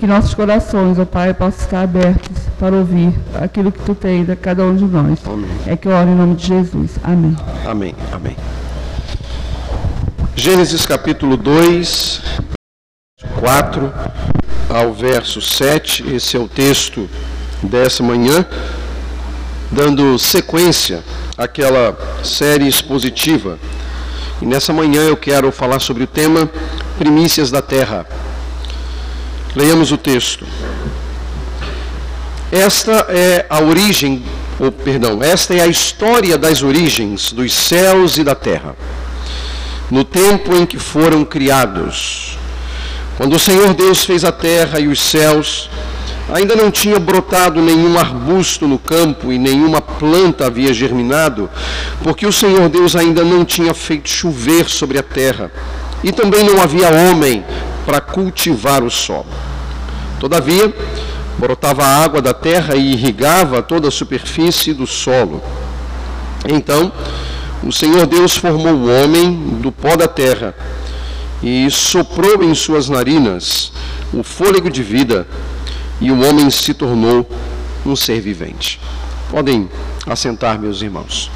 que nossos corações, ó Pai, possam estar abertos para ouvir aquilo que Tu tens a cada um de nós. Amém. É que eu oro em nome de Jesus. Amém. Amém. Amém. Gênesis capítulo 2, 4 ao verso 7. Esse é o texto dessa manhã, dando sequência àquela série expositiva. E nessa manhã eu quero falar sobre o tema Primícias da Terra. Leiamos o texto. Esta é a origem, ou perdão, esta é a história das origens dos céus e da terra. No tempo em que foram criados, quando o Senhor Deus fez a terra e os céus, ainda não tinha brotado nenhum arbusto no campo e nenhuma planta havia germinado, porque o Senhor Deus ainda não tinha feito chover sobre a terra, e também não havia homem para cultivar o solo. Todavia, brotava a água da terra e irrigava toda a superfície do solo. Então, o Senhor Deus formou o homem do pó da terra e soprou em suas narinas o fôlego de vida, e o homem se tornou um ser vivente. Podem assentar, meus irmãos.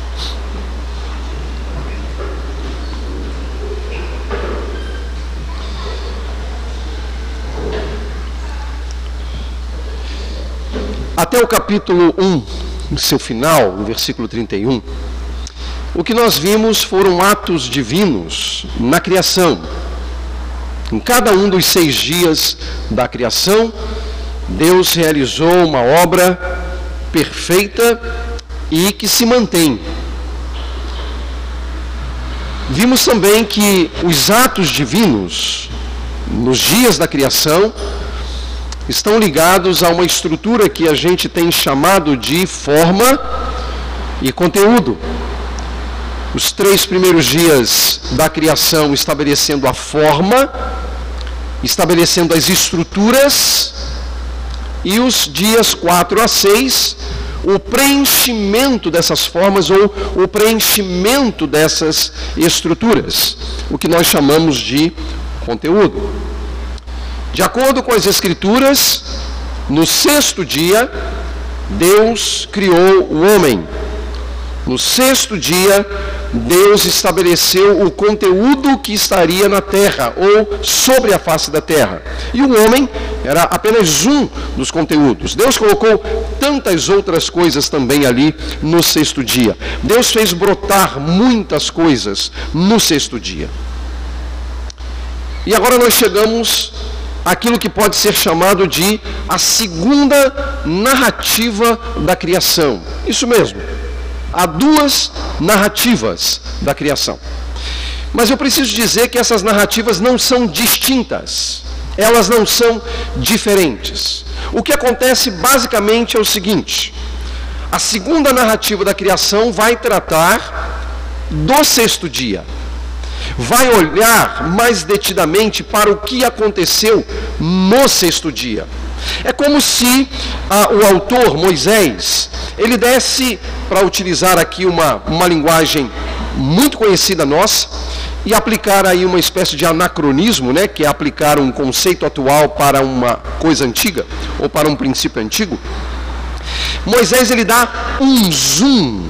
Até o capítulo 1, no seu final, no versículo 31, o que nós vimos foram atos divinos na criação. Em cada um dos seis dias da criação, Deus realizou uma obra perfeita e que se mantém. Vimos também que os atos divinos, nos dias da criação, estão ligados a uma estrutura que a gente tem chamado de forma e conteúdo. Os três primeiros dias da criação estabelecendo a forma, estabelecendo as estruturas, e os dias 4 a 6, o preenchimento dessas formas ou o preenchimento dessas estruturas, o que nós chamamos de conteúdo. De acordo com as Escrituras, no sexto dia, Deus criou o homem. No sexto dia, Deus estabeleceu o conteúdo que estaria na terra ou sobre a face da terra. E o homem era apenas um dos conteúdos. Deus colocou tantas outras coisas também ali no sexto dia. Deus fez brotar muitas coisas no sexto dia. E agora nós chegamos aquilo que pode ser chamado de a segunda narrativa da criação. Isso mesmo. Há duas narrativas da criação. Mas eu preciso dizer que essas narrativas não são distintas. Elas não são diferentes. O que acontece basicamente é o seguinte: a segunda narrativa da criação vai tratar do sexto dia vai olhar mais detidamente para o que aconteceu no sexto dia. É como se ah, o autor, Moisés, ele desse, para utilizar aqui uma, uma linguagem muito conhecida nossa, e aplicar aí uma espécie de anacronismo, né, que é aplicar um conceito atual para uma coisa antiga, ou para um princípio antigo. Moisés ele dá um zoom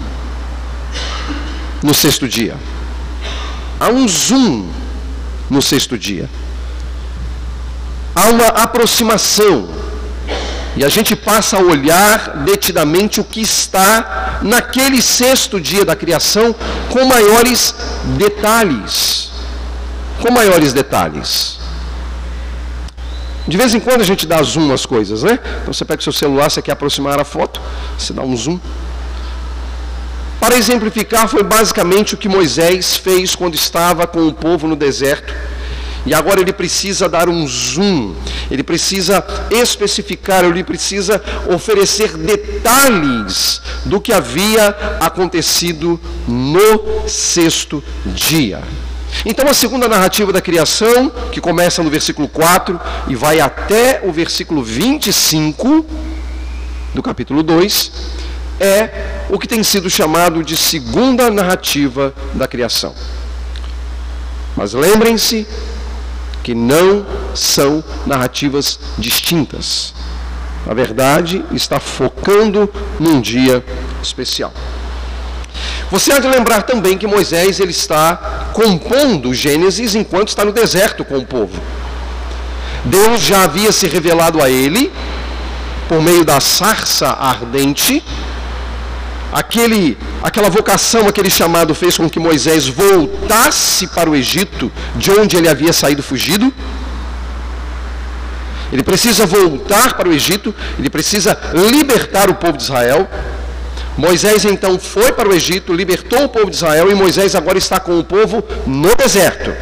no sexto dia. Há um zoom no sexto dia. Há uma aproximação. E a gente passa a olhar detidamente o que está naquele sexto dia da criação com maiores detalhes. Com maiores detalhes. De vez em quando a gente dá zoom nas coisas, né? Então você pega o seu celular, você quer aproximar a foto, você dá um zoom. Para exemplificar, foi basicamente o que Moisés fez quando estava com o povo no deserto. E agora ele precisa dar um zoom, ele precisa especificar, ele precisa oferecer detalhes do que havia acontecido no sexto dia. Então, a segunda narrativa da criação, que começa no versículo 4 e vai até o versículo 25 do capítulo 2, é o que tem sido chamado de segunda narrativa da criação. Mas lembrem-se que não são narrativas distintas. A verdade está focando num dia especial. Você há de lembrar também que Moisés ele está compondo Gênesis enquanto está no deserto com o povo. Deus já havia se revelado a ele por meio da sarça ardente. Aquele, aquela vocação, aquele chamado fez com que Moisés voltasse para o Egito, de onde ele havia saído fugido. Ele precisa voltar para o Egito, ele precisa libertar o povo de Israel. Moisés então foi para o Egito, libertou o povo de Israel e Moisés agora está com o povo no deserto.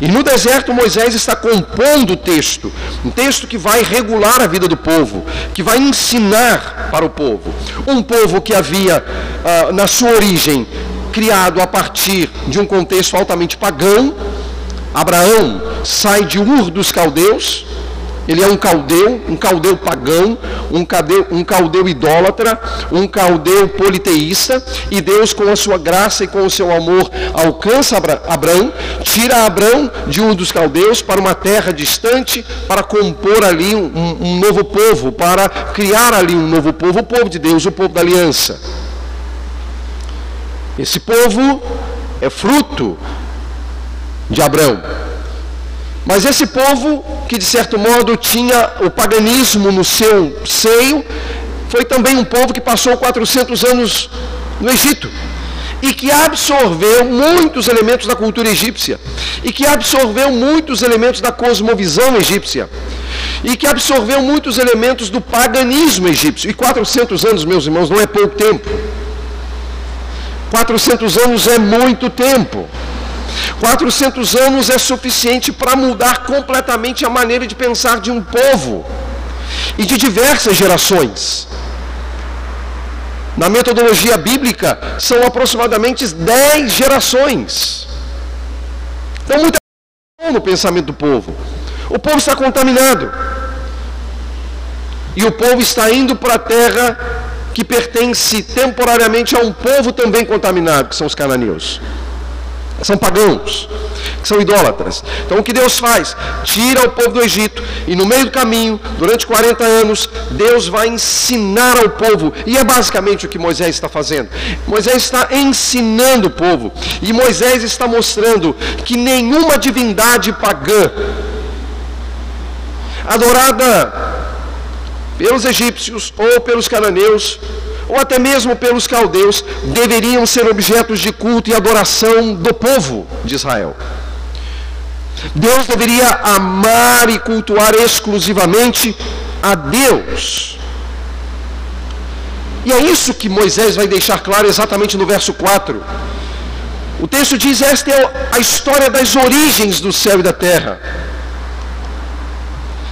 E no deserto Moisés está compondo o texto, um texto que vai regular a vida do povo, que vai ensinar para o povo. Um povo que havia, ah, na sua origem, criado a partir de um contexto altamente pagão. Abraão sai de Ur dos Caldeus, ele é um caldeu, um caldeu pagão, um caldeu, um caldeu idólatra, um caldeu politeísta, e Deus, com a sua graça e com o seu amor, alcança Abraão, tira Abraão de um dos caldeus para uma terra distante, para compor ali um, um novo povo, para criar ali um novo povo, o povo de Deus, o povo da aliança. Esse povo é fruto de Abraão. Mas esse povo, que de certo modo tinha o paganismo no seu seio, foi também um povo que passou 400 anos no Egito e que absorveu muitos elementos da cultura egípcia e que absorveu muitos elementos da cosmovisão egípcia e que absorveu muitos elementos do paganismo egípcio. E 400 anos, meus irmãos, não é pouco tempo. 400 anos é muito tempo. 400 anos é suficiente para mudar completamente a maneira de pensar de um povo e de diversas gerações. Na metodologia bíblica, são aproximadamente 10 gerações. Então, muita no pensamento do povo. O povo está contaminado. E o povo está indo para a terra que pertence temporariamente a um povo também contaminado, que são os cananeus são pagãos, são idólatras. Então o que Deus faz? Tira o povo do Egito e no meio do caminho, durante 40 anos, Deus vai ensinar ao povo. E é basicamente o que Moisés está fazendo. Moisés está ensinando o povo. E Moisés está mostrando que nenhuma divindade pagã adorada pelos egípcios ou pelos cananeus ou até mesmo pelos caldeus, deveriam ser objetos de culto e adoração do povo de Israel. Deus deveria amar e cultuar exclusivamente a Deus. E é isso que Moisés vai deixar claro exatamente no verso 4. O texto diz: Esta é a história das origens do céu e da terra.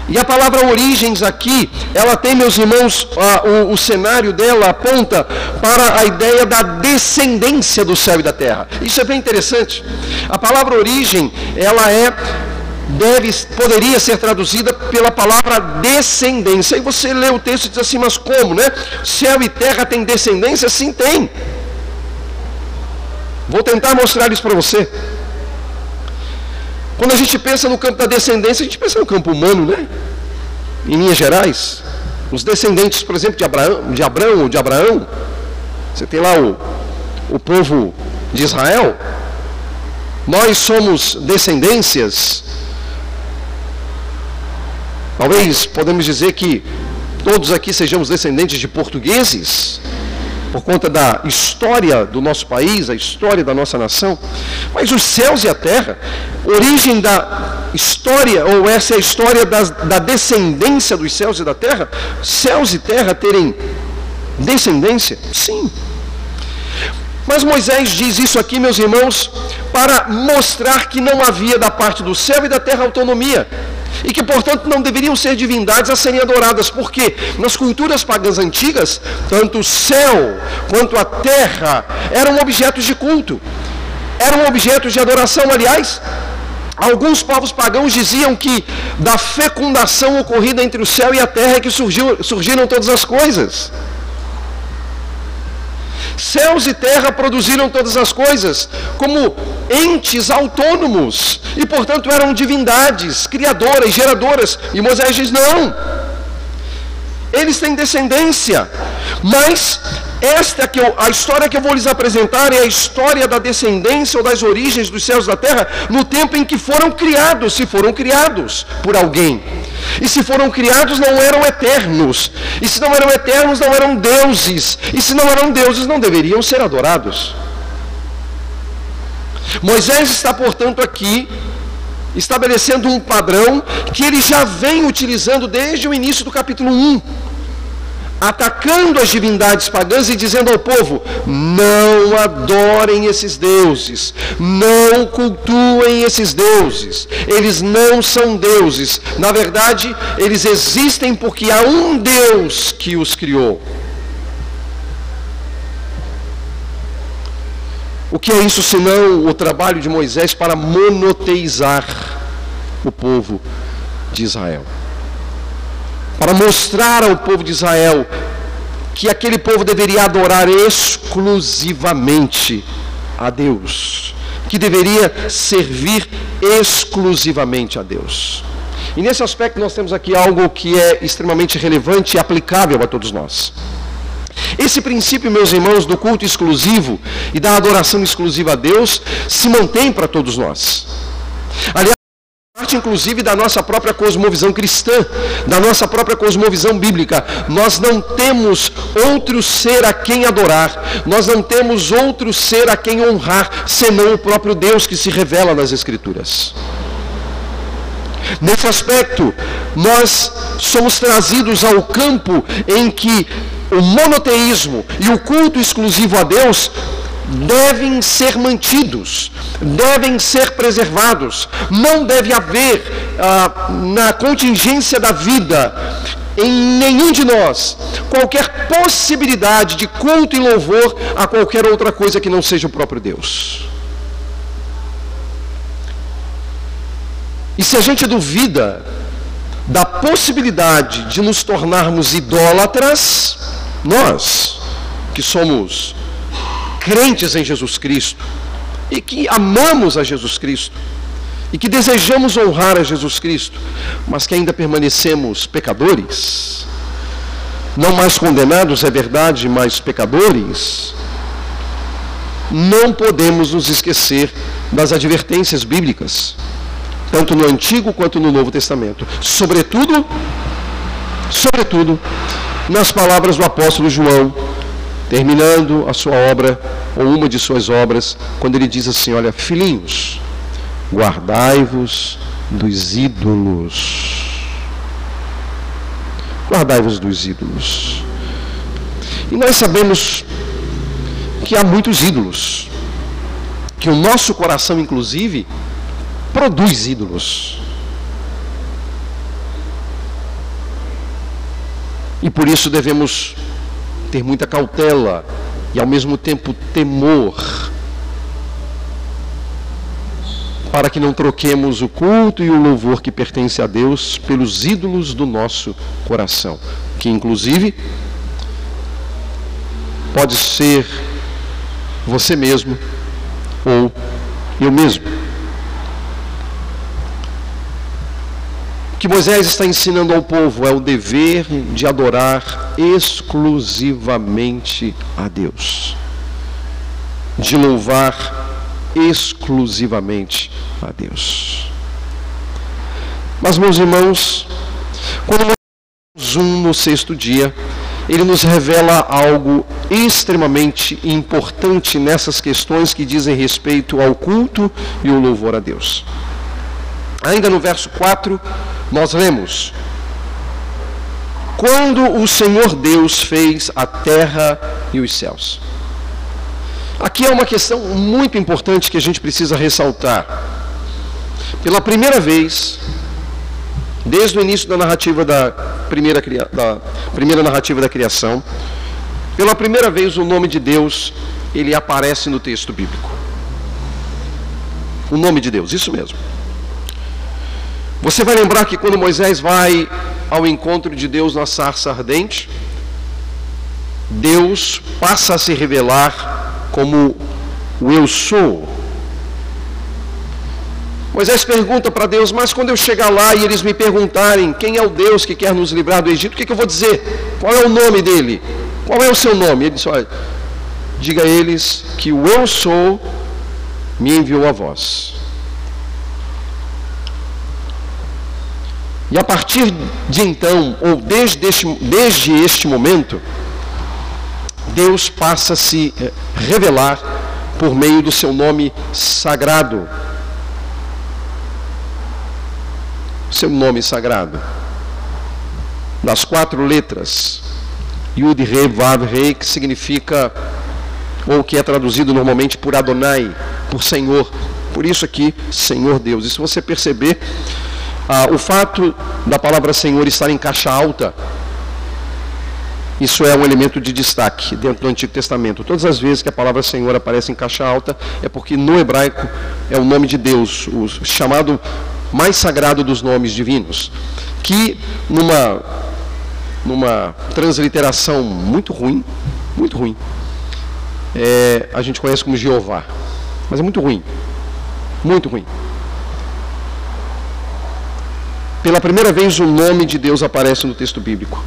E a palavra origens aqui, ela tem, meus irmãos, a, o, o, cenário dela aponta para a ideia da descendência do céu e da terra. Isso é bem interessante. A palavra origem, ela é deve, poderia ser traduzida pela palavra descendência. E você lê o texto e diz assim, mas como, né? Céu e terra têm descendência? Sim, tem. Vou tentar mostrar isso para você. Quando a gente pensa no campo da descendência, a gente pensa no campo humano, né? Em linhas gerais. Os descendentes, por exemplo, de Abraão, de Abraão ou de Abraão, você tem lá o, o povo de Israel. Nós somos descendências. Talvez podemos dizer que todos aqui sejamos descendentes de portugueses por conta da história do nosso país, a história da nossa nação. Mas os céus e a terra, origem da história, ou essa é a história da, da descendência dos céus e da terra, céus e terra terem descendência? Sim. Mas Moisés diz isso aqui, meus irmãos, para mostrar que não havia da parte do céu e da terra autonomia e que, portanto, não deveriam ser divindades a serem adoradas, porque nas culturas pagãs antigas, tanto o céu quanto a terra eram objetos de culto, eram objetos de adoração, aliás. Alguns povos pagãos diziam que da fecundação ocorrida entre o céu e a terra é que surgiu, surgiram todas as coisas. Céus e terra produziram todas as coisas como entes autônomos e, portanto, eram divindades criadoras, geradoras. E Moisés diz: não. Eles têm descendência, mas esta que eu, a história que eu vou lhes apresentar é a história da descendência ou das origens dos céus da terra no tempo em que foram criados, se foram criados por alguém. E se foram criados, não eram eternos. E se não eram eternos, não eram deuses. E se não eram deuses, não deveriam ser adorados. Moisés está, portanto, aqui estabelecendo um padrão que ele já vem utilizando desde o início do capítulo 1 atacando as divindades pagãs e dizendo ao povo: não adorem esses deuses, não cultuem esses deuses, eles não são deuses. Na verdade, eles existem porque há um Deus que os criou. O que é isso senão o trabalho de Moisés para monoteizar o povo de Israel? Para mostrar ao povo de Israel que aquele povo deveria adorar exclusivamente a Deus, que deveria servir exclusivamente a Deus. E nesse aspecto nós temos aqui algo que é extremamente relevante e aplicável a todos nós. Esse princípio, meus irmãos, do culto exclusivo e da adoração exclusiva a Deus se mantém para todos nós. Aliás, parte inclusive da nossa própria cosmovisão cristã, da nossa própria cosmovisão bíblica. Nós não temos outro ser a quem adorar, nós não temos outro ser a quem honrar, senão o próprio Deus que se revela nas Escrituras. Nesse aspecto, nós somos trazidos ao campo em que o monoteísmo e o culto exclusivo a Deus devem ser mantidos, devem ser preservados. Não deve haver ah, na contingência da vida em nenhum de nós qualquer possibilidade de culto e louvor a qualquer outra coisa que não seja o próprio Deus. E se a gente duvida da possibilidade de nos tornarmos idólatras, nós que somos crentes em Jesus Cristo e que amamos a Jesus Cristo e que desejamos honrar a Jesus Cristo, mas que ainda permanecemos pecadores, não mais condenados, é verdade, mas pecadores, não podemos nos esquecer das advertências bíblicas, tanto no Antigo quanto no Novo Testamento, sobretudo, sobretudo, nas palavras do apóstolo João, terminando a sua obra, ou uma de suas obras, quando ele diz assim: Olha, filhinhos, guardai-vos dos ídolos. Guardai-vos dos ídolos. E nós sabemos que há muitos ídolos, que o nosso coração, inclusive, produz ídolos. E por isso devemos ter muita cautela e ao mesmo tempo temor, para que não troquemos o culto e o louvor que pertence a Deus pelos ídolos do nosso coração, que inclusive pode ser você mesmo ou eu mesmo. Que Moisés está ensinando ao povo é o dever de adorar exclusivamente a Deus, de louvar exclusivamente a Deus. Mas, meus irmãos, quando nós um no sexto dia, ele nos revela algo extremamente importante nessas questões que dizem respeito ao culto e ao louvor a Deus. Ainda no verso 4, nós lemos: Quando o Senhor Deus fez a terra e os céus. Aqui é uma questão muito importante que a gente precisa ressaltar. Pela primeira vez, desde o início da narrativa da primeira, da primeira narrativa da criação, pela primeira vez o nome de Deus ele aparece no texto bíblico. O nome de Deus, isso mesmo. Você vai lembrar que quando Moisés vai ao encontro de Deus na sarça ardente, Deus passa a se revelar como o eu sou. Moisés pergunta para Deus, mas quando eu chegar lá e eles me perguntarem quem é o Deus que quer nos livrar do Egito, o que, que eu vou dizer? Qual é o nome dele? Qual é o seu nome? Ele diz, olha, diga a eles que o eu sou me enviou a vós. E a partir de então, ou desde este, desde este momento, Deus passa a se eh, revelar por meio do seu nome sagrado. Seu nome sagrado. Das quatro letras. Yud, Re, Vav, Rei, que significa, ou que é traduzido normalmente por Adonai, por Senhor. Por isso aqui, Senhor Deus. E se você perceber, ah, o fato da palavra Senhor estar em caixa alta, isso é um elemento de destaque dentro do Antigo Testamento. Todas as vezes que a palavra Senhor aparece em caixa alta, é porque no hebraico é o nome de Deus, o chamado mais sagrado dos nomes divinos, que numa, numa transliteração muito ruim, muito ruim, é, a gente conhece como Jeová. Mas é muito ruim. Muito ruim. Pela primeira vez o nome de Deus aparece no texto bíblico.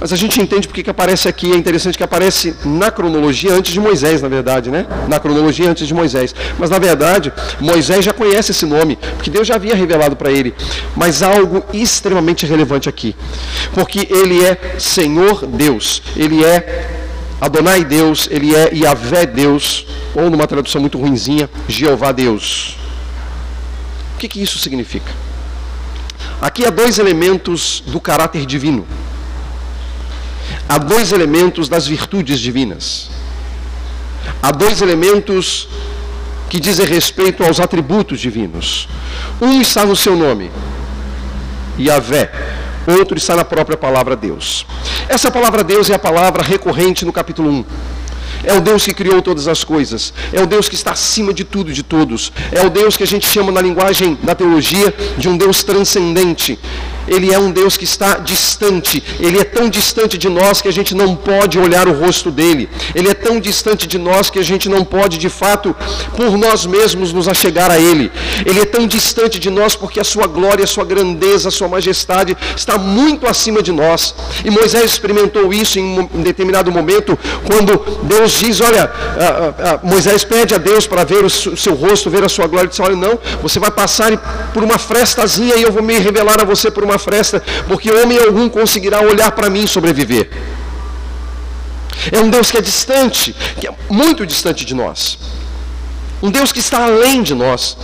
Mas a gente entende porque que aparece aqui, é interessante que aparece na cronologia antes de Moisés, na verdade, né? Na cronologia antes de Moisés. Mas na verdade, Moisés já conhece esse nome, porque Deus já havia revelado para ele. Mas há algo extremamente relevante aqui. Porque ele é Senhor Deus, ele é Adonai Deus, ele é Yahvé Deus, ou numa tradução muito ruinzinha, Jeová Deus. O que, que isso significa? Aqui há dois elementos do caráter divino. Há dois elementos das virtudes divinas. Há dois elementos que dizem respeito aos atributos divinos. Um está no seu nome, Yahvé. Outro está na própria palavra Deus. Essa palavra Deus é a palavra recorrente no capítulo 1. É o Deus que criou todas as coisas. É o Deus que está acima de tudo e de todos. É o Deus que a gente chama na linguagem da teologia de um Deus transcendente. Ele é um Deus que está distante. Ele é tão distante de nós que a gente não pode olhar o rosto dele. Ele é tão distante de nós que a gente não pode, de fato, por nós mesmos nos achegar a ele. Ele é tão distante de nós porque a sua glória, a sua grandeza, a sua majestade está muito acima de nós. E Moisés experimentou isso em um determinado momento, quando Deus diz: Olha, Moisés pede a Deus para ver o seu rosto, ver a sua glória. Ele diz: Olha, não, você vai passar por uma frestazinha e eu vou me revelar a você por uma uma fresta, porque homem algum conseguirá olhar para mim e sobreviver. É um Deus que é distante, que é muito distante de nós. Um Deus que está além de nós.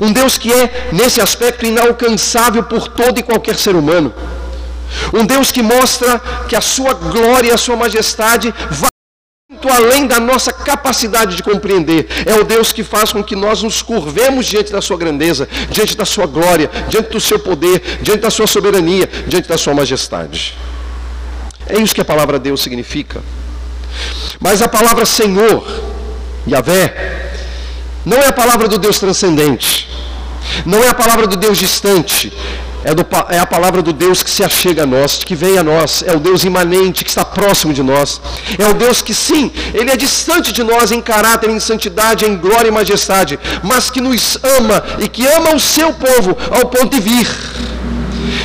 Um Deus que é, nesse aspecto, inalcançável por todo e qualquer ser humano. Um Deus que mostra que a sua glória e a sua majestade vai muito além da nossa capacidade de compreender. É o Deus que faz com que nós nos curvemos diante da sua grandeza, diante da sua glória, diante do seu poder, diante da sua soberania, diante da sua majestade. É isso que a palavra Deus significa. Mas a palavra Senhor, Yahvé, não é a palavra do Deus transcendente, não é a palavra do Deus distante, é, do, é, a palavra do Deus que se achega a nós, que vem a nós, é o Deus imanente que está próximo de nós, é o Deus que sim, Ele é distante de nós em caráter, em santidade, em glória e majestade, mas que nos ama e que ama o seu povo ao ponto de vir,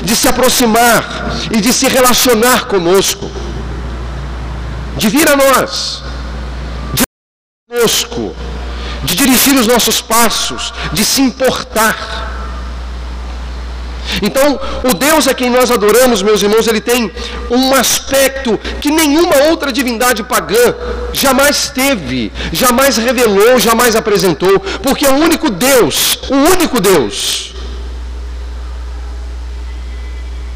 de se aproximar e de se relacionar conosco, de vir a nós, de conosco, de dirigir os nossos passos, de se importar. Então, o Deus a quem nós adoramos, meus irmãos, ele tem um aspecto que nenhuma outra divindade pagã jamais teve, jamais revelou, jamais apresentou, porque é o único Deus, o único Deus,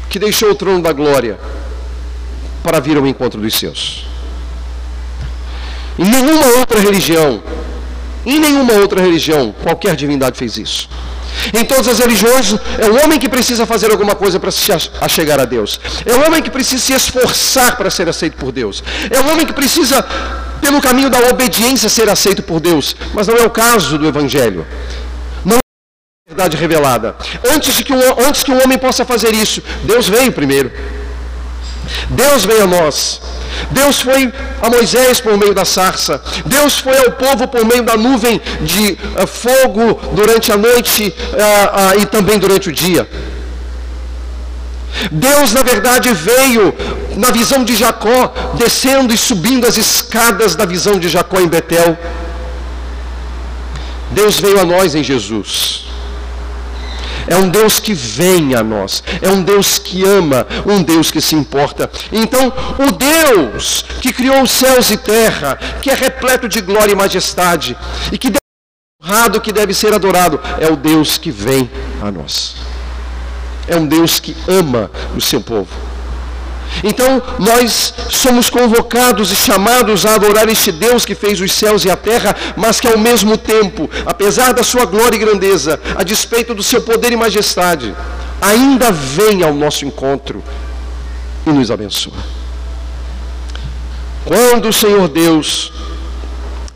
que deixou o trono da glória para vir ao encontro dos seus. Em nenhuma outra religião, em nenhuma outra religião, qualquer divindade fez isso. Em todas as religiões, é o homem que precisa fazer alguma coisa para se achegar a Deus. É o homem que precisa se esforçar para ser aceito por Deus. É o homem que precisa, pelo caminho da obediência, ser aceito por Deus. Mas não é o caso do Evangelho. Não é a verdade revelada. Antes que, um, antes que um homem possa fazer isso, Deus veio primeiro. Deus veio a nós. Deus foi a Moisés por meio da sarça. Deus foi ao povo por meio da nuvem de uh, fogo durante a noite uh, uh, e também durante o dia. Deus, na verdade, veio na visão de Jacó, descendo e subindo as escadas da visão de Jacó em Betel. Deus veio a nós em Jesus. É um Deus que vem a nós, é um Deus que ama, um Deus que se importa. Então, o Deus que criou os céus e terra, que é repleto de glória e majestade, e que deve ser honrado, que deve ser adorado, é o Deus que vem a nós. É um Deus que ama o seu povo. Então, nós somos convocados e chamados a adorar este Deus que fez os céus e a terra, mas que ao mesmo tempo, apesar da sua glória e grandeza, a despeito do seu poder e majestade, ainda vem ao nosso encontro e nos abençoa. Quando o Senhor Deus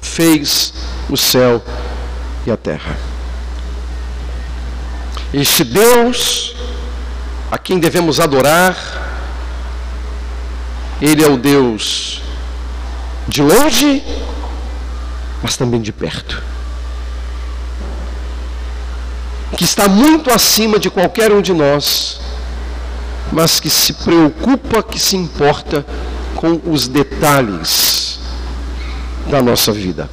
fez o céu e a terra. Este Deus a quem devemos adorar, ele é o Deus de longe, mas também de perto. Que está muito acima de qualquer um de nós, mas que se preocupa, que se importa com os detalhes da nossa vida.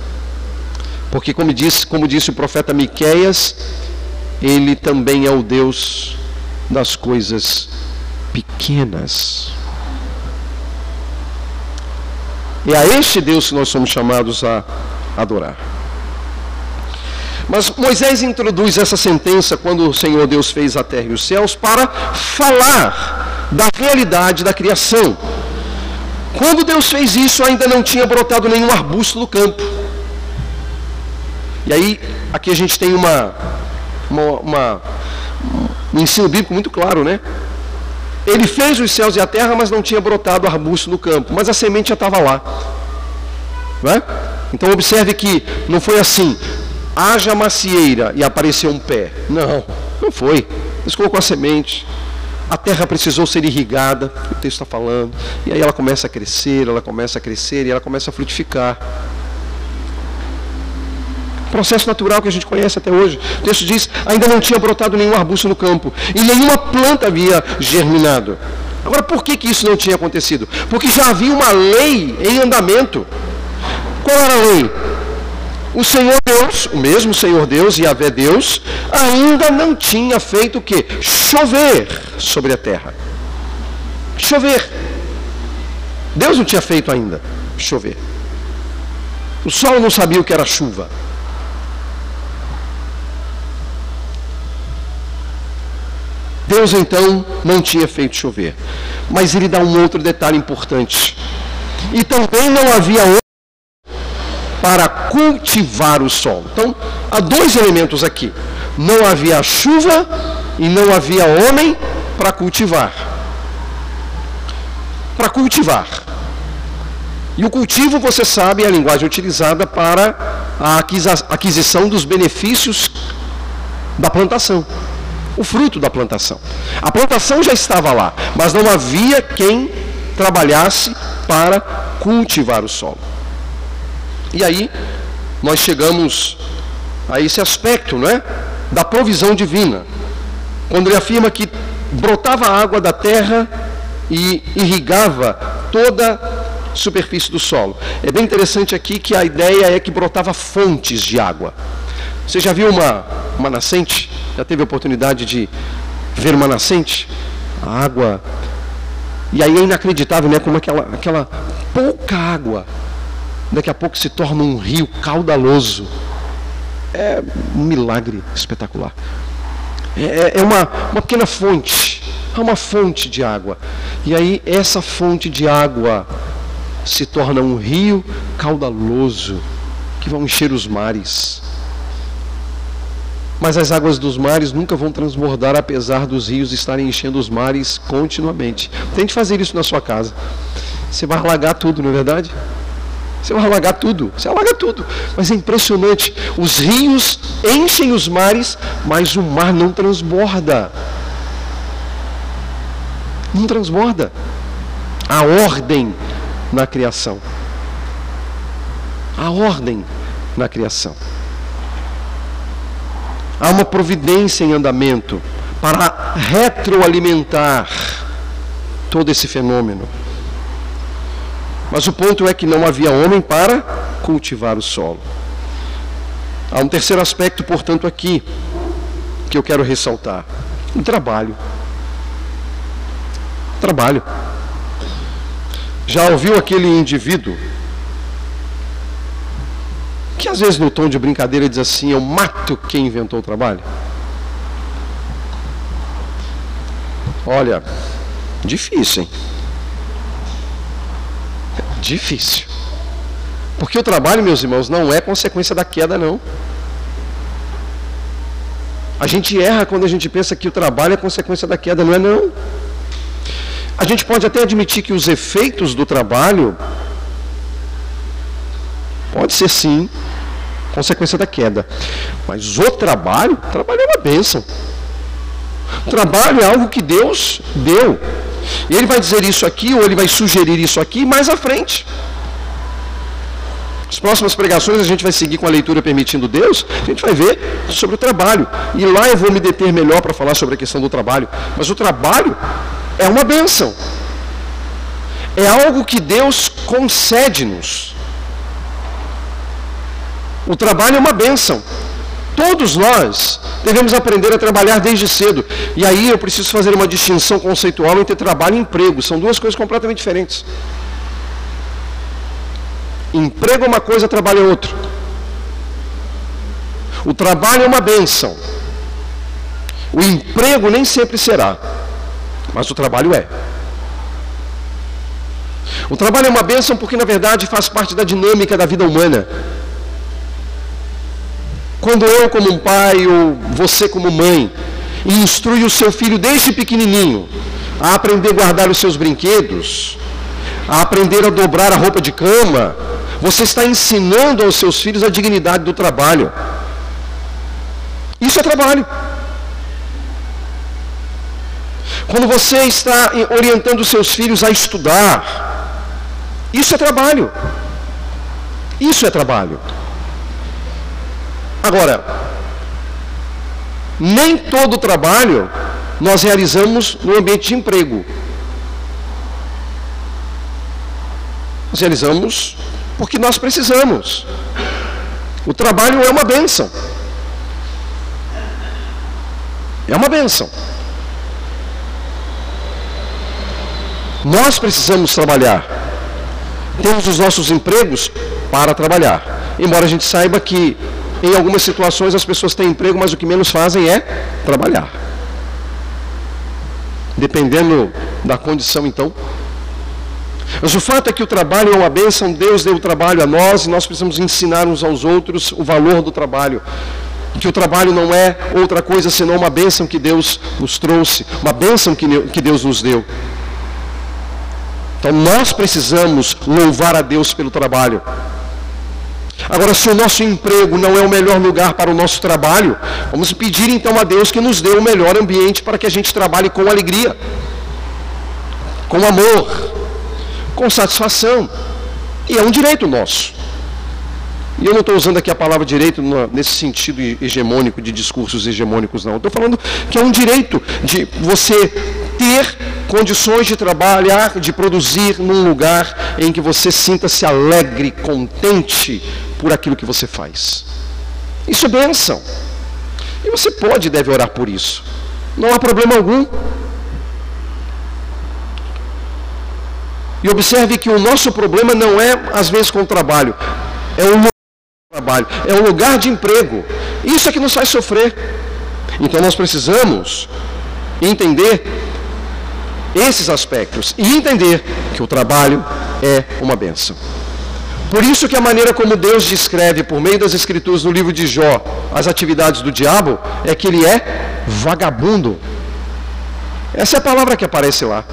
Porque como disse, como disse o profeta Miqueias, ele também é o Deus das coisas pequenas. É a este Deus que nós somos chamados a adorar. Mas Moisés introduz essa sentença quando o Senhor Deus fez a terra e os céus para falar da realidade da criação. Quando Deus fez isso, ainda não tinha brotado nenhum arbusto no campo. E aí, aqui a gente tem uma, uma, uma um ensino bíblico muito claro, né? Ele fez os céus e a terra, mas não tinha brotado arbusto no campo, mas a semente já estava lá. É? Então observe que não foi assim, haja macieira e apareceu um pé. Não, não foi. Deus colocou a semente. A terra precisou ser irrigada, o texto está falando. E aí ela começa a crescer, ela começa a crescer e ela começa a frutificar. Processo natural que a gente conhece até hoje. O texto diz: ainda não tinha brotado nenhum arbusto no campo e nenhuma planta havia germinado. Agora, por que, que isso não tinha acontecido? Porque já havia uma lei em andamento. Qual era a lei? O Senhor Deus, o mesmo Senhor Deus e Yahvé Deus, ainda não tinha feito o que? Chover sobre a terra. Chover. Deus não tinha feito ainda chover. O sol não sabia o que era chuva. Deus então não tinha feito chover. Mas ele dá um outro detalhe importante. E também não havia para cultivar o solo. Então, há dois elementos aqui. Não havia chuva e não havia homem para cultivar. Para cultivar. E o cultivo, você sabe, é a linguagem utilizada para a aquisição dos benefícios da plantação o fruto da plantação. A plantação já estava lá, mas não havia quem trabalhasse para cultivar o solo. E aí nós chegamos a esse aspecto, não é? Da provisão divina. Quando ele afirma que brotava água da terra e irrigava toda a superfície do solo. É bem interessante aqui que a ideia é que brotava fontes de água. Você já viu uma, uma nascente? Já teve a oportunidade de ver uma nascente? A água. E aí é inacreditável, né? Como aquela, aquela pouca água, daqui a pouco se torna um rio caudaloso. É um milagre espetacular. É, é, é uma, uma pequena fonte. É uma fonte de água. E aí essa fonte de água se torna um rio caudaloso que vai encher os mares. Mas as águas dos mares nunca vão transbordar, apesar dos rios estarem enchendo os mares continuamente. Tente fazer isso na sua casa. Você vai alagar tudo, não é verdade? Você vai alagar tudo, você alaga tudo. Mas é impressionante, os rios enchem os mares, mas o mar não transborda. Não transborda. A ordem na criação. Há ordem na criação. Há uma providência em andamento para retroalimentar todo esse fenômeno. Mas o ponto é que não havia homem para cultivar o solo. Há um terceiro aspecto, portanto, aqui que eu quero ressaltar: o trabalho. Trabalho. Já ouviu aquele indivíduo que às vezes no tom de brincadeira diz assim: Eu mato quem inventou o trabalho? Olha, difícil, hein? Difícil. Porque o trabalho, meus irmãos, não é consequência da queda, não. A gente erra quando a gente pensa que o trabalho é consequência da queda, não é não. A gente pode até admitir que os efeitos do trabalho pode ser sim consequência da queda. Mas o trabalho, o trabalho é uma bênção. O trabalho é algo que Deus deu. Ele vai dizer isso aqui, ou ele vai sugerir isso aqui mais à frente. As próximas pregações a gente vai seguir com a leitura permitindo Deus, a gente vai ver sobre o trabalho. E lá eu vou me deter melhor para falar sobre a questão do trabalho. Mas o trabalho é uma bênção. É algo que Deus concede-nos. O trabalho é uma bênção. Todos nós devemos aprender a trabalhar desde cedo. E aí eu preciso fazer uma distinção conceitual entre trabalho e emprego. São duas coisas completamente diferentes. Emprego é uma coisa, trabalho é outra. O trabalho é uma benção. O emprego nem sempre será, mas o trabalho é. O trabalho é uma bênção porque, na verdade, faz parte da dinâmica da vida humana. Quando eu, como um pai, ou você, como mãe, instrui o seu filho desde pequenininho a aprender a guardar os seus brinquedos, a aprender a dobrar a roupa de cama, você está ensinando aos seus filhos a dignidade do trabalho. Isso é trabalho. Quando você está orientando os seus filhos a estudar, isso é trabalho. Isso é trabalho. Agora, nem todo trabalho nós realizamos no ambiente de emprego. Nós realizamos porque nós precisamos. O trabalho é uma benção. É uma benção. Nós precisamos trabalhar. Temos os nossos empregos para trabalhar. Embora a gente saiba que em algumas situações as pessoas têm emprego, mas o que menos fazem é trabalhar. Dependendo da condição, então, mas o fato é que o trabalho é uma bênção, Deus deu o trabalho a nós e nós precisamos ensinar uns aos outros o valor do trabalho. Que o trabalho não é outra coisa senão uma bênção que Deus nos trouxe, uma bênção que Deus nos deu. Então nós precisamos louvar a Deus pelo trabalho. Agora, se o nosso emprego não é o melhor lugar para o nosso trabalho, vamos pedir então a Deus que nos dê o melhor ambiente para que a gente trabalhe com alegria, com amor, com satisfação. E é um direito nosso. E eu não estou usando aqui a palavra direito nesse sentido hegemônico, de discursos hegemônicos, não. Estou falando que é um direito de você ter condições de trabalhar, de produzir num lugar em que você sinta-se alegre, contente por aquilo que você faz. Isso é bênção. E você pode e deve orar por isso. Não há problema algum. E observe que o nosso problema não é, às vezes, com o trabalho, é um lugar de trabalho, é um lugar de emprego. Isso é que nos faz sofrer. Então nós precisamos entender esses aspectos e entender que o trabalho é uma benção. Por isso que a maneira como Deus descreve por meio das escrituras no livro de Jó as atividades do diabo é que ele é vagabundo. Essa é a palavra que aparece lá.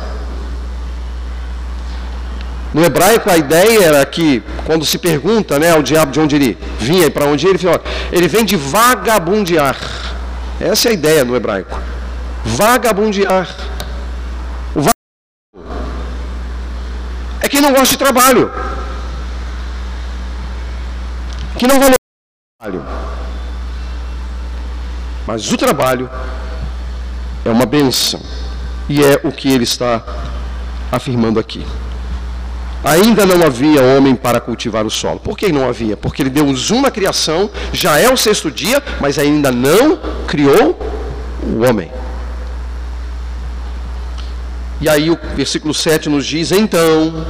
No hebraico, a ideia era que, quando se pergunta né, ao diabo de onde ele vinha e para onde ele, ele, ele vem de vagabundear. Essa é a ideia no hebraico. Vagabundear. O vagabundo é que não gosta de trabalho, que não valoriza o trabalho. Mas o trabalho é uma benção e é o que ele está afirmando aqui. Ainda não havia homem para cultivar o solo. Por que não havia? Porque ele deu um na criação, já é o sexto dia, mas ainda não criou o homem. E aí o versículo 7 nos diz: Então,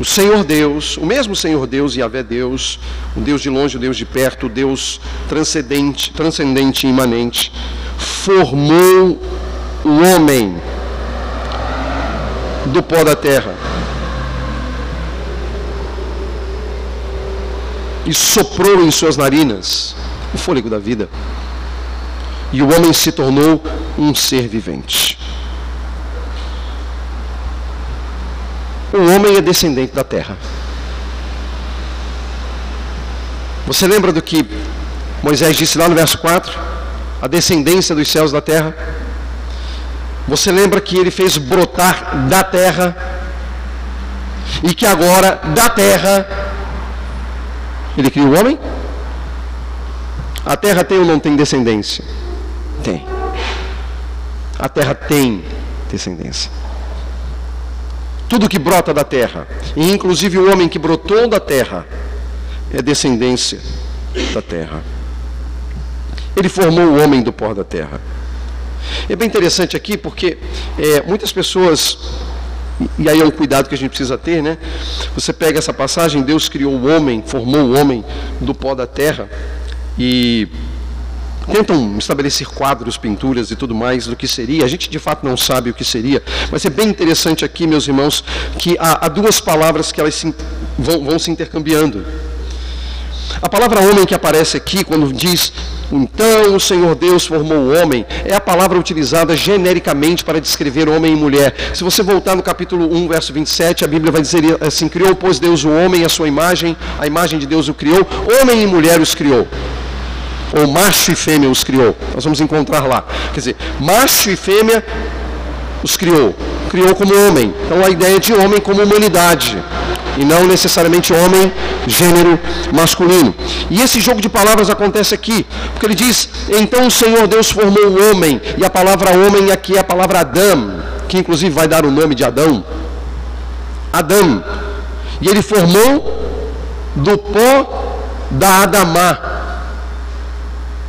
o Senhor Deus, o mesmo Senhor Deus, e Yahvé Deus, o Deus de longe, o Deus de perto, o Deus transcendente, transcendente e imanente, formou o homem do pó da terra e soprou em suas narinas o fôlego da vida e o homem se tornou um ser vivente. O homem é descendente da terra. Você lembra do que Moisés disse lá no verso 4? A descendência dos céus da terra. Você lembra que ele fez brotar da terra e que agora da terra ele criou o homem? A terra tem ou não tem descendência? Tem. A terra tem descendência. Tudo que brota da terra, e inclusive o homem que brotou da terra, é descendência da terra. Ele formou o homem do pó da terra. É bem interessante aqui porque é, muitas pessoas, e aí é um cuidado que a gente precisa ter, né? Você pega essa passagem, Deus criou o homem, formou o homem do pó da terra, e tentam estabelecer quadros, pinturas e tudo mais do que seria. A gente de fato não sabe o que seria, mas é bem interessante aqui, meus irmãos, que há, há duas palavras que elas se, vão, vão se intercambiando. A palavra homem que aparece aqui, quando diz então o Senhor Deus formou o homem, é a palavra utilizada genericamente para descrever homem e mulher. Se você voltar no capítulo 1, verso 27, a Bíblia vai dizer assim: Criou, pois Deus o homem, a sua imagem, a imagem de Deus o criou, homem e mulher os criou ou macho e fêmea os criou. Nós vamos encontrar lá. Quer dizer, macho e fêmea os criou. Criou como homem. Então a ideia de homem como humanidade. E não necessariamente homem, gênero masculino. E esse jogo de palavras acontece aqui. Porque ele diz: Então o Senhor Deus formou o homem. E a palavra homem aqui é a palavra Adão. Que inclusive vai dar o nome de Adão. Adão. E ele formou do pó da Adamá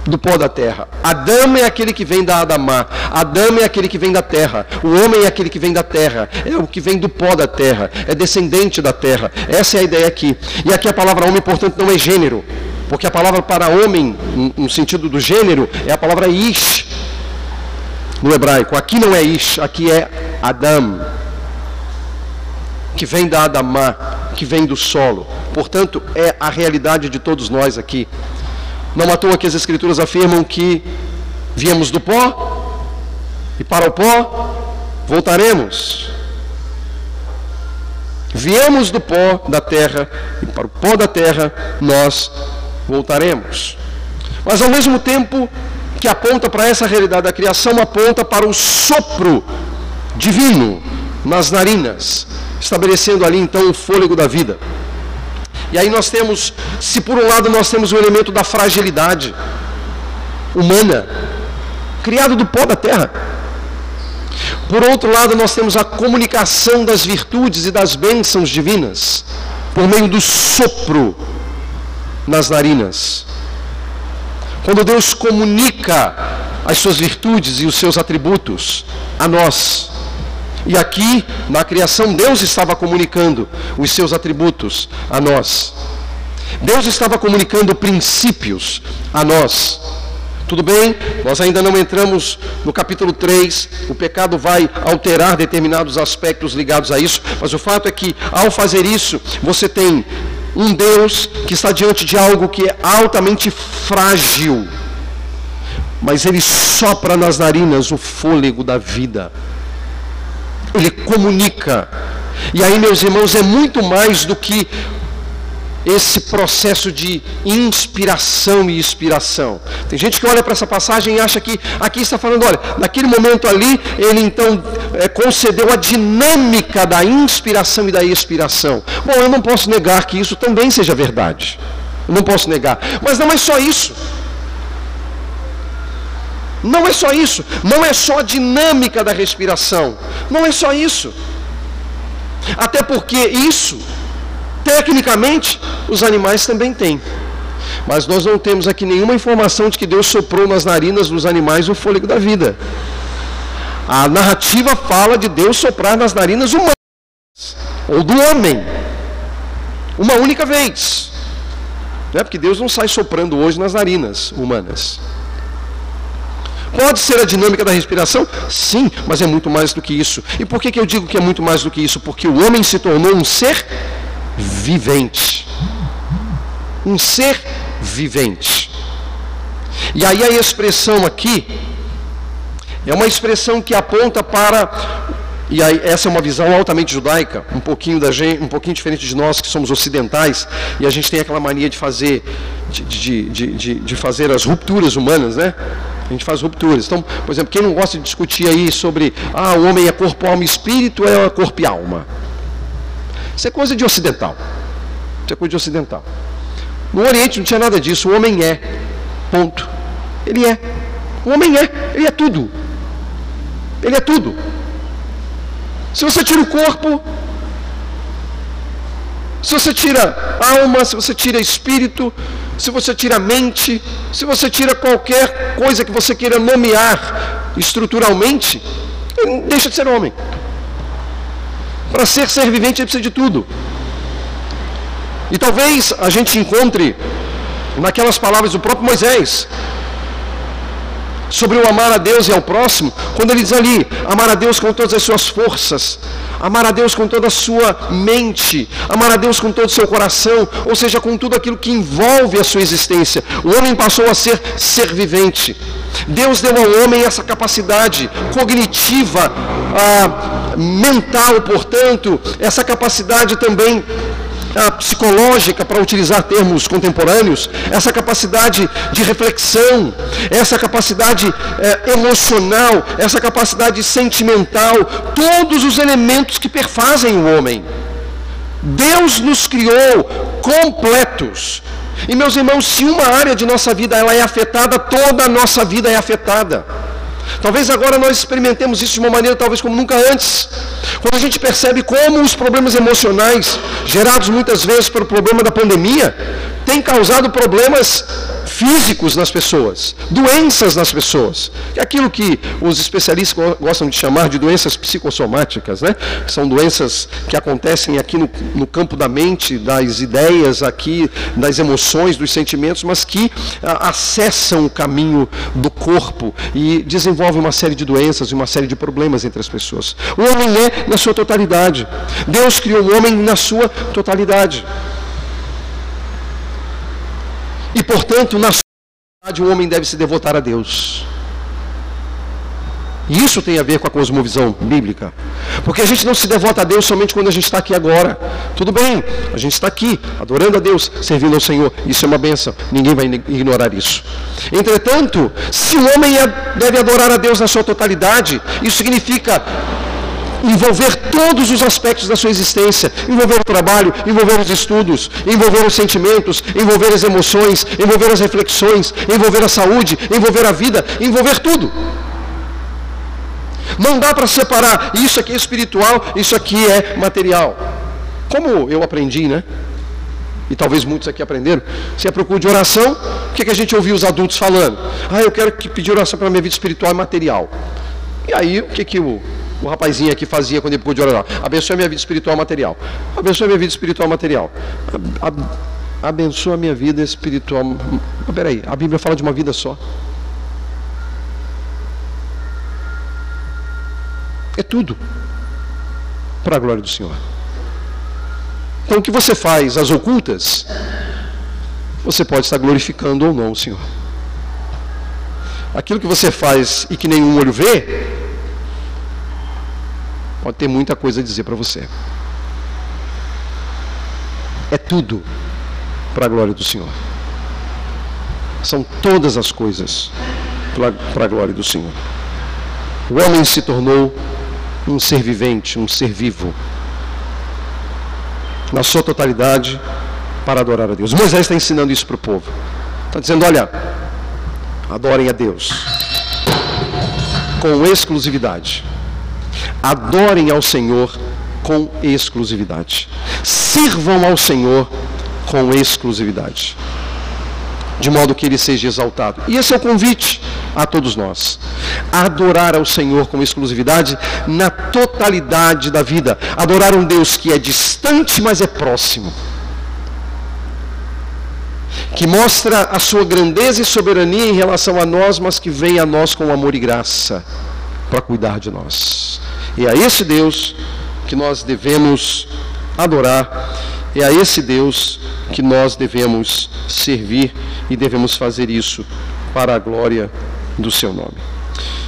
do pó da terra. Adão é aquele que vem da Adamá. Adão é aquele que vem da terra. O homem é aquele que vem da terra. É o que vem do pó da terra. É descendente da terra. Essa é a ideia aqui. E aqui a palavra homem, portanto, não é gênero. Porque a palavra para homem, no sentido do gênero, é a palavra ish. No hebraico. Aqui não é ish, aqui é Adão. Que vem da Adamá, que vem do solo. Portanto, é a realidade de todos nós aqui. Não à toa que as Escrituras afirmam que viemos do pó e para o pó voltaremos. Viemos do pó da terra e para o pó da terra nós voltaremos. Mas ao mesmo tempo que aponta para essa realidade da criação, aponta para o sopro divino nas narinas, estabelecendo ali então o fôlego da vida. E aí nós temos, se por um lado nós temos o elemento da fragilidade humana, criado do pó da terra. Por outro lado, nós temos a comunicação das virtudes e das bênçãos divinas, por meio do sopro nas narinas. Quando Deus comunica as suas virtudes e os seus atributos a nós, e aqui, na criação, Deus estava comunicando os seus atributos a nós. Deus estava comunicando princípios a nós. Tudo bem, nós ainda não entramos no capítulo 3, o pecado vai alterar determinados aspectos ligados a isso, mas o fato é que, ao fazer isso, você tem um Deus que está diante de algo que é altamente frágil, mas ele sopra nas narinas o fôlego da vida ele comunica. E aí, meus irmãos, é muito mais do que esse processo de inspiração e expiração. Tem gente que olha para essa passagem e acha que aqui está falando, olha, naquele momento ali, ele então é, concedeu a dinâmica da inspiração e da expiração. Bom, eu não posso negar que isso também seja verdade. Eu não posso negar. Mas não é só isso. Não é só isso. Não é só a dinâmica da respiração. Não é só isso. Até porque isso Tecnicamente, os animais também têm. Mas nós não temos aqui nenhuma informação de que Deus soprou nas narinas dos animais o fôlego da vida. A narrativa fala de Deus soprar nas narinas humanas, ou do homem, uma única vez. Não é porque Deus não sai soprando hoje nas narinas humanas. Pode ser a dinâmica da respiração? Sim, mas é muito mais do que isso. E por que, que eu digo que é muito mais do que isso? Porque o homem se tornou um ser vivente. Um ser vivente. E aí a expressão aqui é uma expressão que aponta para e aí, essa é uma visão altamente judaica, um pouquinho da gente, um pouquinho diferente de nós que somos ocidentais, e a gente tem aquela mania de fazer, de, de, de, de, fazer as rupturas humanas, né? A gente faz rupturas. Então, por exemplo, quem não gosta de discutir aí sobre ah, o homem é corpo, alma e espírito, é corpo e alma. Isso é coisa de ocidental. Isso é coisa de ocidental. No Oriente não tinha nada disso. O homem é. Ponto. Ele é. O homem é. Ele é tudo. Ele é tudo. Se você tira o corpo, se você tira alma, se você tira espírito, se você tira mente, se você tira qualquer coisa que você queira nomear estruturalmente, deixa de ser homem. Para ser ser vivente, ele precisa de tudo. E talvez a gente encontre naquelas palavras do próprio Moisés sobre o amar a Deus e ao próximo, quando ele diz ali: amar a Deus com todas as suas forças, amar a Deus com toda a sua mente, amar a Deus com todo o seu coração, ou seja, com tudo aquilo que envolve a sua existência. O homem passou a ser ser vivente. Deus deu ao homem essa capacidade cognitiva, ah, mental, portanto, essa capacidade também psicológica, para utilizar termos contemporâneos, essa capacidade de reflexão, essa capacidade eh, emocional, essa capacidade sentimental, todos os elementos que perfazem o homem. Deus nos criou completos. E meus irmãos, se uma área de nossa vida ela é afetada, toda a nossa vida é afetada. Talvez agora nós experimentemos isso de uma maneira talvez como nunca antes. Quando a gente percebe como os problemas emocionais, gerados muitas vezes pelo problema da pandemia, têm causado problemas físicos nas pessoas, doenças nas pessoas. É aquilo que os especialistas gostam de chamar de doenças psicossomáticas, né? São doenças que acontecem aqui no, no campo da mente, das ideias, aqui das emoções, dos sentimentos, mas que a, acessam o caminho do corpo e desenvolvem uma série de doenças e uma série de problemas entre as pessoas. O homem é na sua totalidade. Deus criou o homem na sua totalidade. E, portanto, na sociedade, o homem deve se devotar a Deus. E isso tem a ver com a cosmovisão bíblica. Porque a gente não se devota a Deus somente quando a gente está aqui agora. Tudo bem, a gente está aqui, adorando a Deus, servindo ao Senhor. Isso é uma benção. Ninguém vai ignorar isso. Entretanto, se o homem é, deve adorar a Deus na sua totalidade, isso significa envolver todos os aspectos da sua existência, envolver o trabalho, envolver os estudos, envolver os sentimentos, envolver as emoções, envolver as reflexões, envolver a saúde, envolver a vida, envolver tudo. Não dá para separar isso aqui é espiritual, isso aqui é material. Como eu aprendi, né? E talvez muitos aqui aprenderam. Se é procura de oração, o que, que a gente ouviu os adultos falando? Ah, eu quero que pedir oração para minha vida espiritual e material. E aí, o que, que o o rapazinho aqui fazia quando ele pôde orar. Abençoa minha vida espiritual material. Abençoa minha vida espiritual material. Abençoa minha vida espiritual. Mas peraí, a Bíblia fala de uma vida só. É tudo para a glória do Senhor. Então o que você faz, as ocultas, você pode estar glorificando ou não o Senhor. Aquilo que você faz e que nenhum olho vê, pode ter muita coisa a dizer para você. É tudo para a glória do Senhor. São todas as coisas para a glória do Senhor. O homem se tornou um ser vivente, um ser vivo, na sua totalidade, para adorar a Deus. Moisés está ensinando isso para o povo. Está dizendo: olha, adorem a Deus com exclusividade. Adorem ao Senhor com exclusividade. Sirvam ao Senhor com exclusividade. De modo que ele seja exaltado. E esse é o convite a todos nós. adorar ao Senhor com exclusividade na totalidade da vida. Adorar um Deus que é distante, mas é próximo. Que mostra a sua grandeza e soberania em relação a nós, mas que vem a nós com amor e graça para cuidar de nós. E a esse Deus que nós devemos adorar, é a esse Deus que nós devemos servir e devemos fazer isso para a glória do seu nome.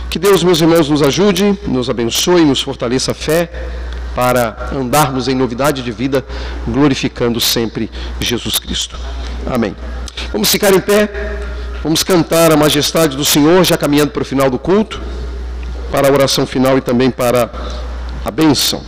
Que Deus, meus irmãos, nos ajude, nos abençoe, nos fortaleça a fé para andarmos em novidade de vida, glorificando sempre Jesus Cristo. Amém. Vamos ficar em pé, vamos cantar a majestade do Senhor, já caminhando para o final do culto, para a oração final e também para a bênção.